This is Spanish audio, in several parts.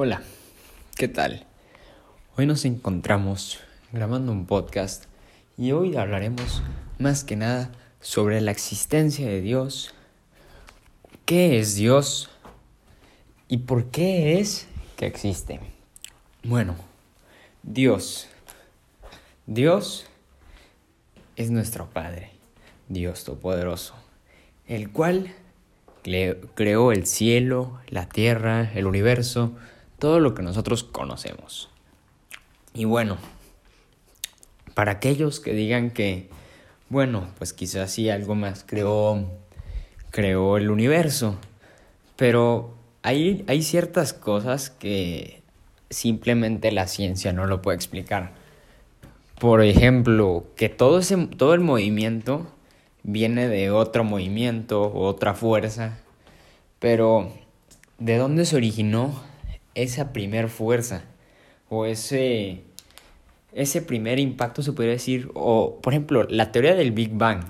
Hola, ¿qué tal? Hoy nos encontramos grabando un podcast y hoy hablaremos más que nada sobre la existencia de Dios, qué es Dios y por qué es que existe. Bueno, Dios. Dios es nuestro Padre, Dios Todopoderoso, el cual creó el cielo, la tierra, el universo, todo lo que nosotros conocemos. Y bueno, para aquellos que digan que, bueno, pues quizás sí algo más creó, creó el universo, pero hay, hay ciertas cosas que simplemente la ciencia no lo puede explicar. Por ejemplo, que todo, ese, todo el movimiento viene de otro movimiento otra fuerza, pero ¿de dónde se originó esa primer fuerza o ese, ese primer impacto se podría decir, o por ejemplo, la teoría del Big Bang.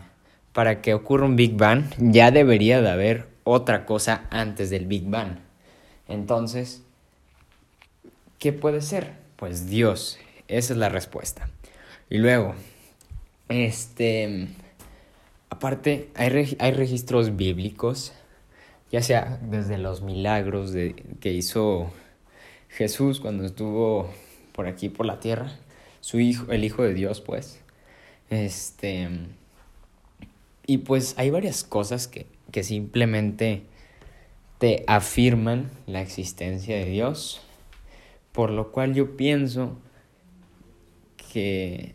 Para que ocurra un Big Bang ya debería de haber otra cosa antes del Big Bang. Entonces, ¿qué puede ser? Pues Dios, esa es la respuesta. Y luego, este, aparte, hay, hay registros bíblicos, ya sea desde los milagros de, que hizo Jesús cuando estuvo por aquí por la tierra, su hijo, el hijo de Dios, pues. Este y pues hay varias cosas que, que simplemente te afirman la existencia de Dios, por lo cual yo pienso que,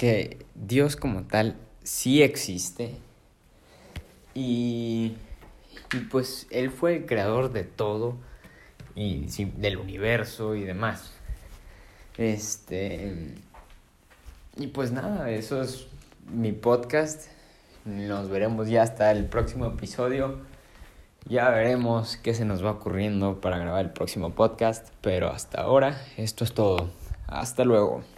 que Dios como tal sí existe y, y pues Él fue el creador de todo y del universo y demás. Este. Y pues nada, eso es mi podcast. Nos veremos ya hasta el próximo episodio. Ya veremos qué se nos va ocurriendo para grabar el próximo podcast. Pero hasta ahora, esto es todo. Hasta luego.